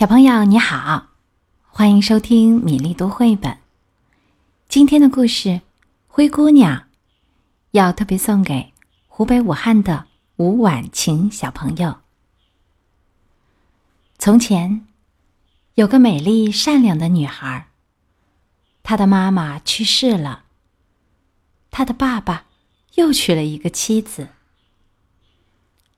小朋友你好，欢迎收听米粒读绘本。今天的故事《灰姑娘》要特别送给湖北武汉的吴婉晴小朋友。从前，有个美丽善良的女孩，她的妈妈去世了，她的爸爸又娶了一个妻子。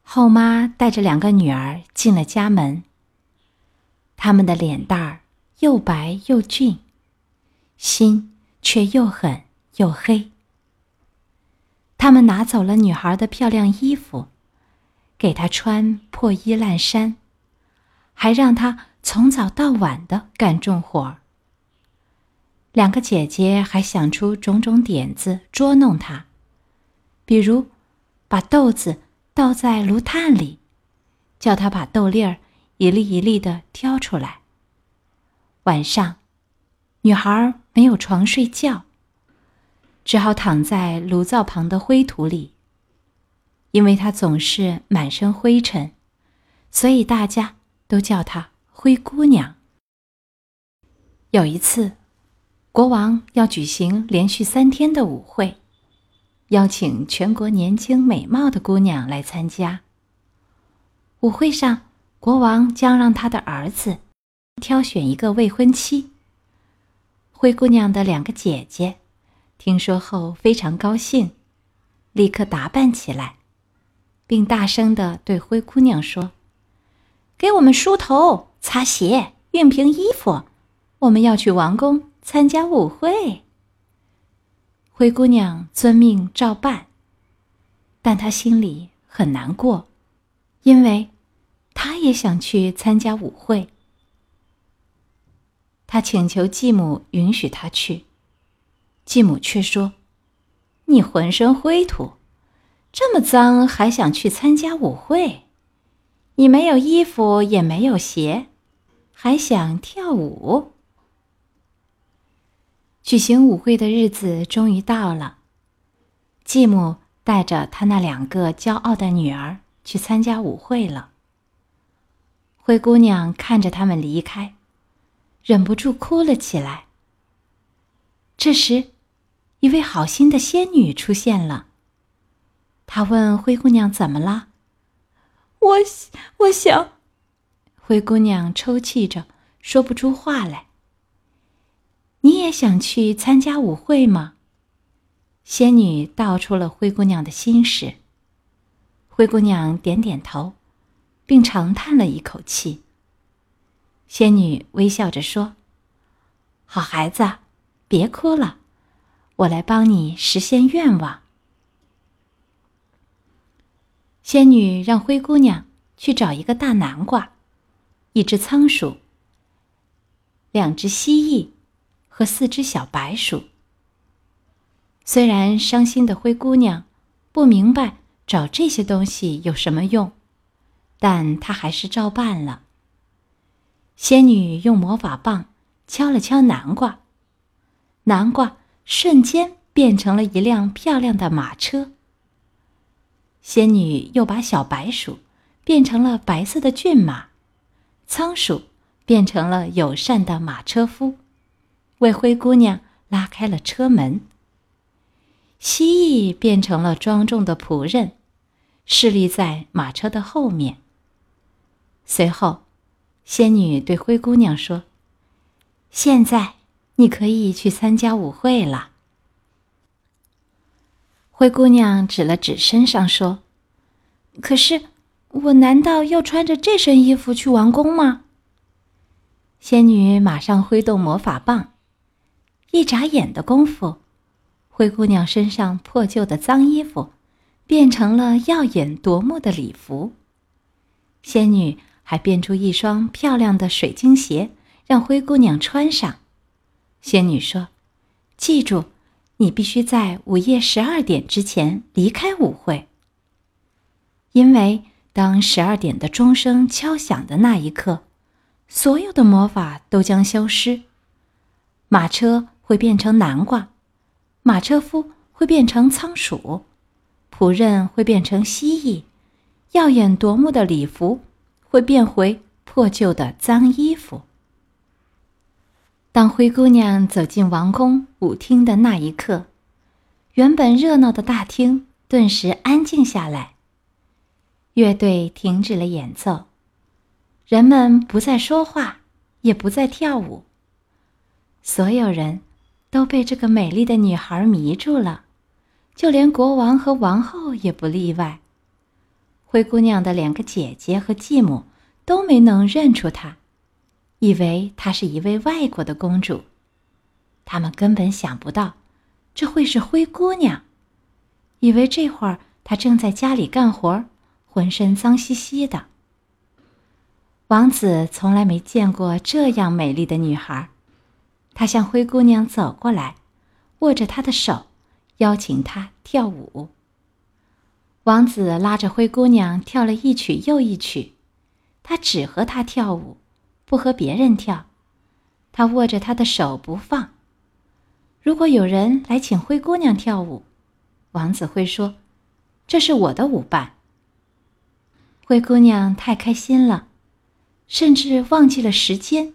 后妈带着两个女儿进了家门。他们的脸蛋儿又白又俊，心却又狠又黑。他们拿走了女孩的漂亮衣服，给她穿破衣烂衫，还让她从早到晚的干重活。两个姐姐还想出种种点子捉弄她，比如把豆子倒在炉炭里，叫她把豆粒儿。一粒一粒的挑出来。晚上，女孩没有床睡觉，只好躺在炉灶旁的灰土里。因为她总是满身灰尘，所以大家都叫她灰姑娘。有一次，国王要举行连续三天的舞会，邀请全国年轻美貌的姑娘来参加。舞会上。国王将让他的儿子挑选一个未婚妻。灰姑娘的两个姐姐听说后非常高兴，立刻打扮起来，并大声的对灰姑娘说：“给我们梳头、擦鞋、熨平衣服，我们要去王宫参加舞会。”灰姑娘遵命照办，但她心里很难过，因为。他也想去参加舞会。他请求继母允许他去，继母却说：“你浑身灰土，这么脏，还想去参加舞会？你没有衣服，也没有鞋，还想跳舞？”举行舞会的日子终于到了，继母带着他那两个骄傲的女儿去参加舞会了。灰姑娘看着他们离开，忍不住哭了起来。这时，一位好心的仙女出现了。她问灰姑娘：“怎么了？”“我我想。”灰姑娘抽泣着说不出话来。“你也想去参加舞会吗？”仙女道出了灰姑娘的心事。灰姑娘点点头。并长叹了一口气。仙女微笑着说：“好孩子，别哭了，我来帮你实现愿望。”仙女让灰姑娘去找一个大南瓜、一只仓鼠、两只蜥蜴和四只小白鼠。虽然伤心的灰姑娘不明白找这些东西有什么用。但他还是照办了。仙女用魔法棒敲了敲南瓜，南瓜瞬间变成了一辆漂亮的马车。仙女又把小白鼠变成了白色的骏马，仓鼠变成了友善的马车夫，为灰姑娘拉开了车门。蜥蜴变成了庄重的仆人，侍立在马车的后面。随后，仙女对灰姑娘说：“现在你可以去参加舞会了。”灰姑娘指了指身上说：“可是，我难道要穿着这身衣服去王宫吗？”仙女马上挥动魔法棒，一眨眼的功夫，灰姑娘身上破旧的脏衣服变成了耀眼夺目的礼服。仙女。还变出一双漂亮的水晶鞋，让灰姑娘穿上。仙女说：“记住，你必须在午夜十二点之前离开舞会。因为当十二点的钟声敲响的那一刻，所有的魔法都将消失。马车会变成南瓜，马车夫会变成仓鼠，仆人会变成蜥蜴，耀眼夺目的礼服。”会变回破旧的脏衣服。当灰姑娘走进王宫舞厅的那一刻，原本热闹的大厅顿时安静下来。乐队停止了演奏，人们不再说话，也不再跳舞。所有人都被这个美丽的女孩迷住了，就连国王和王后也不例外。灰姑娘的两个姐姐和继母都没能认出她。以为她是一位外国的公主，他们根本想不到这会是灰姑娘，以为这会儿她正在家里干活，浑身脏兮兮的。王子从来没见过这样美丽的女孩，他向灰姑娘走过来，握着她的手，邀请她跳舞。王子拉着灰姑娘跳了一曲又一曲，他只和她跳舞。不和别人跳，他握着她的手不放。如果有人来请灰姑娘跳舞，王子会说：“这是我的舞伴。”灰姑娘太开心了，甚至忘记了时间。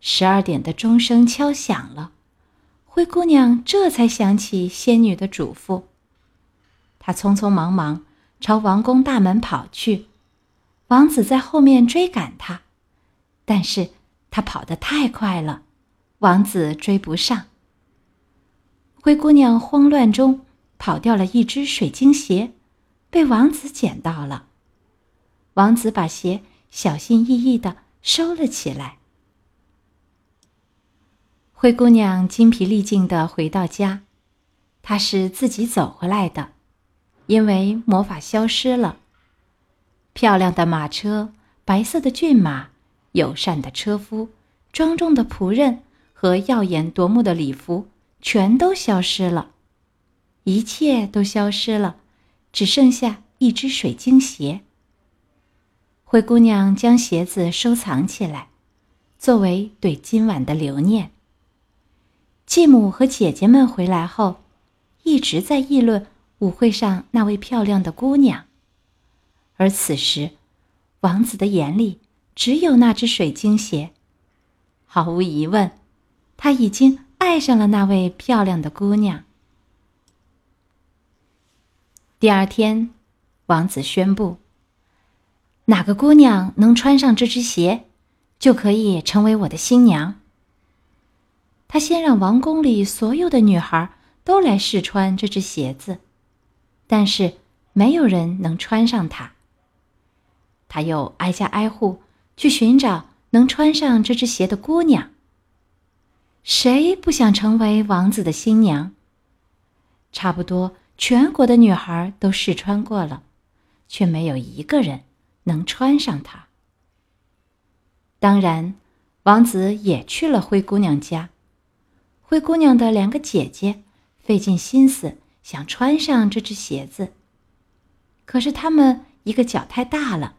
十二点的钟声敲响了，灰姑娘这才想起仙女的嘱咐。他匆匆忙忙朝王宫大门跑去，王子在后面追赶他。但是他跑得太快了，王子追不上。灰姑娘慌乱中跑掉了一只水晶鞋，被王子捡到了。王子把鞋小心翼翼的收了起来。灰姑娘精疲力尽的回到家，她是自己走回来的，因为魔法消失了。漂亮的马车，白色的骏马。友善的车夫、庄重的仆人和耀眼夺目的礼服全都消失了，一切都消失了，只剩下一只水晶鞋。灰姑娘将鞋子收藏起来，作为对今晚的留念。继母和姐姐们回来后，一直在议论舞会上那位漂亮的姑娘，而此时，王子的眼里。只有那只水晶鞋，毫无疑问，他已经爱上了那位漂亮的姑娘。第二天，王子宣布：哪个姑娘能穿上这只鞋，就可以成为我的新娘。他先让王宫里所有的女孩都来试穿这只鞋子，但是没有人能穿上它。他又挨家挨户。去寻找能穿上这只鞋的姑娘。谁不想成为王子的新娘？差不多全国的女孩都试穿过了，却没有一个人能穿上它。当然，王子也去了灰姑娘家。灰姑娘的两个姐姐费尽心思想穿上这只鞋子，可是他们一个脚太大了，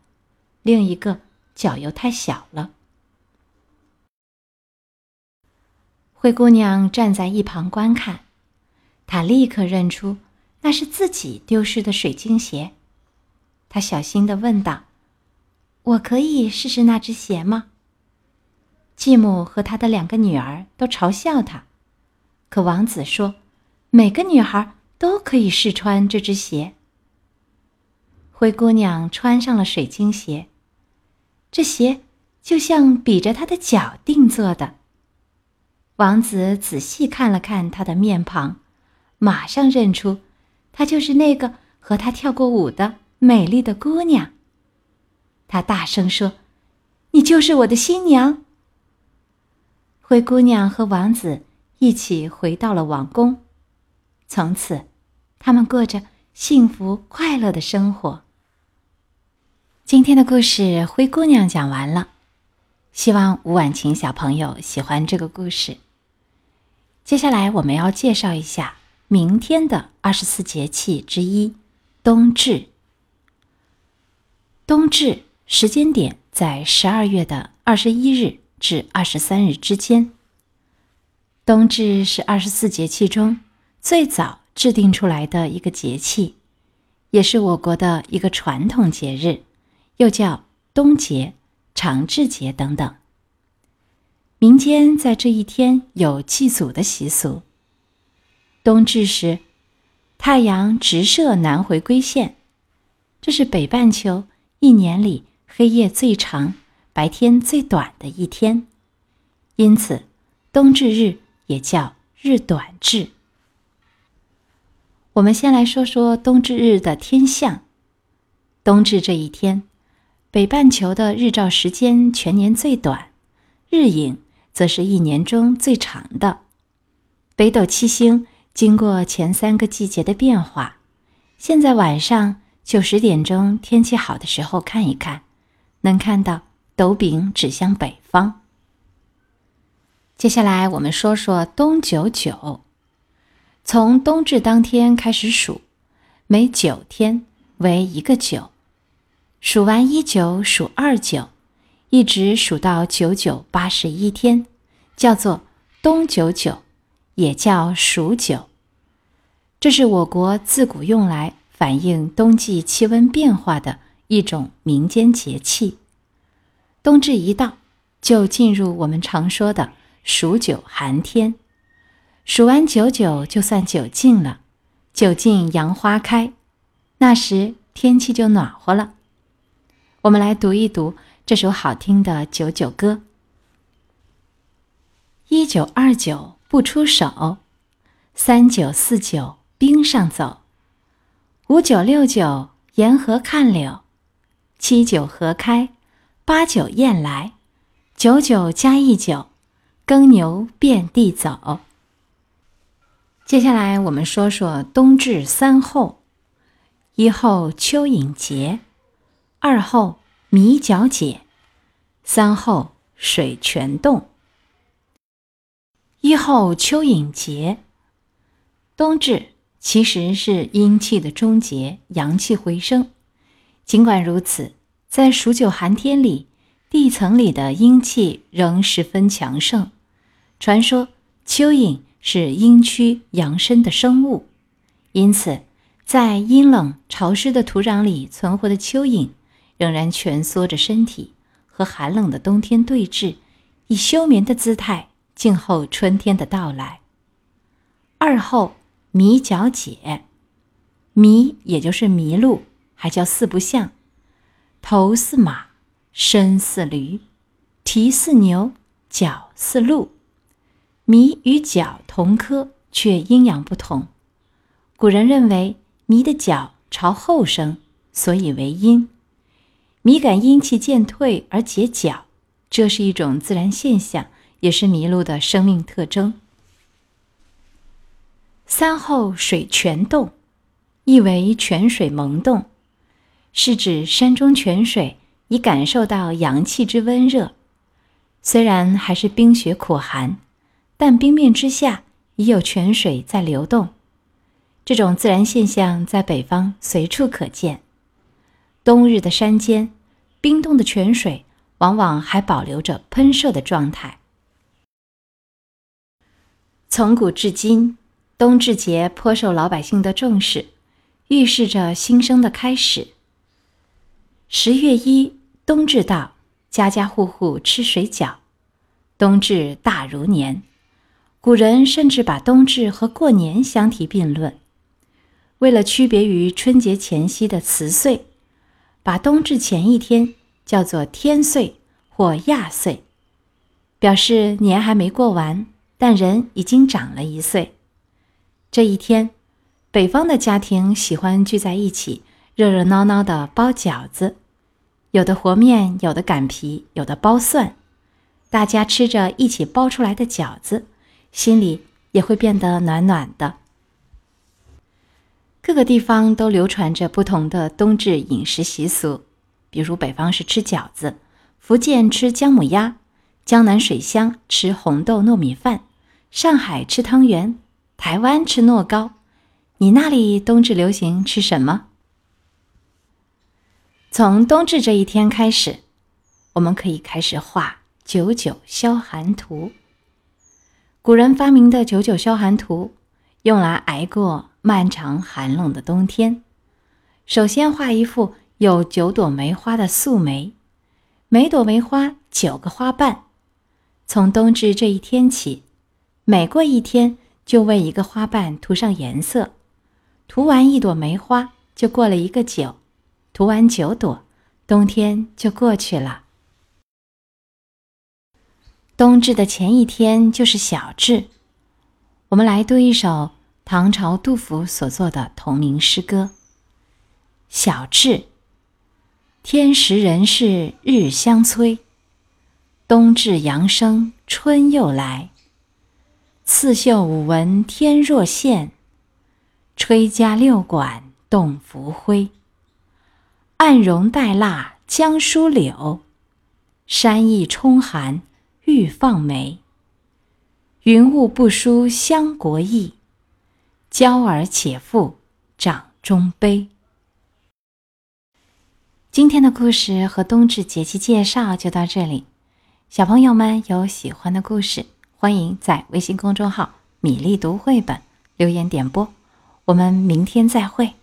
另一个。脚又太小了。灰姑娘站在一旁观看，她立刻认出那是自己丢失的水晶鞋。她小心的问道：“我可以试试那只鞋吗？”继母和她的两个女儿都嘲笑她，可王子说：“每个女孩都可以试穿这只鞋。”灰姑娘穿上了水晶鞋。这鞋就像比着她的脚定做的。王子仔细看了看她的面庞，马上认出，她就是那个和他跳过舞的美丽的姑娘。他大声说：“你就是我的新娘。”灰姑娘和王子一起回到了王宫，从此，他们过着幸福快乐的生活。今天的故事《灰姑娘》讲完了，希望吴婉晴小朋友喜欢这个故事。接下来我们要介绍一下明天的二十四节气之一——冬至。冬至时间点在十二月的二十一日至二十三日之间。冬至是二十四节气中最早制定出来的一个节气，也是我国的一个传统节日。又叫冬节、长至节等等。民间在这一天有祭祖的习俗。冬至时，太阳直射南回归线，这是北半球一年里黑夜最长、白天最短的一天，因此冬至日也叫日短至。我们先来说说冬至日的天象。冬至这一天，北半球的日照时间全年最短，日影。则是一年中最长的。北斗七星经过前三个季节的变化，现在晚上九十点钟天气好的时候看一看，能看到斗柄指向北方。接下来我们说说冬九九，从冬至当天开始数，每九天为一个九，数完一九数二九。一直数到九九八十一天，叫做冬九九，也叫数九。这是我国自古用来反映冬季气温变化的一种民间节气。冬至一到，就进入我们常说的数九寒天。数完九九，就算九尽了。九尽杨花开，那时天气就暖和了。我们来读一读。这首好听的九九歌：一九二九不出手，三九四九冰上走，五九六九沿河看柳，七九河开，八九雁来，九九加一九，耕牛遍地走。接下来我们说说冬至三候：一候蚯蚓节，二候。米角解，三候水泉冻。一候蚯蚓节，冬至其实是阴气的终结，阳气回升。尽管如此，在数九寒天里，地层里的阴气仍十分强盛。传说蚯蚓是阴虚阳生的生物，因此在阴冷潮湿的土壤里存活的蚯蚓。仍然蜷缩着身体，和寒冷的冬天对峙，以休眠的姿态静候春天的到来。二后迷角解，迷也就是麋鹿，还叫四不像，头似马，身似驴，蹄似牛，脚似鹿。麋与角同科，却阴阳不同。古人认为麋的角朝后生，所以为阴。米感阴气渐退而结角，这是一种自然现象，也是麋鹿的生命特征。三后水泉洞，意为泉水萌动，是指山中泉水已感受到阳气之温热，虽然还是冰雪苦寒，但冰面之下已有泉水在流动。这种自然现象在北方随处可见。冬日的山间，冰冻的泉水往往还保留着喷射的状态。从古至今，冬至节颇受老百姓的重视，预示着新生的开始。十月一，冬至到，家家户户吃水饺，冬至大如年。古人甚至把冬至和过年相提并论。为了区别于春节前夕的辞岁。把冬至前一天叫做天岁或亚岁，表示年还没过完，但人已经长了一岁。这一天，北方的家庭喜欢聚在一起，热热闹闹的包饺子，有的和面，有的擀皮，有的包蒜。大家吃着一起包出来的饺子，心里也会变得暖暖的。各个地方都流传着不同的冬至饮食习俗，比如北方是吃饺子，福建吃姜母鸭，江南水乡吃红豆糯米饭，上海吃汤圆，台湾吃糯糕。你那里冬至流行吃什么？从冬至这一天开始，我们可以开始画九九消寒图。古人发明的九九消寒图，用来挨过。漫长寒冷的冬天，首先画一幅有九朵梅花的素梅，每朵梅花九个花瓣。从冬至这一天起，每过一天就为一个花瓣涂上颜色。涂完一朵梅花，就过了一个九；涂完九朵，冬天就过去了。冬至的前一天就是小至，我们来读一首唐朝杜甫所作的同名诗歌。小至，天时人事日相催，冬至阳生春又来。刺绣五文天若线，吹葭六管动浮灰。暗荣带蜡将疏柳，山意冲寒欲放梅。云雾不输相国意，娇儿且负掌中杯。今天的故事和冬至节气介绍就到这里，小朋友们有喜欢的故事，欢迎在微信公众号“米粒读绘本”留言点播，我们明天再会。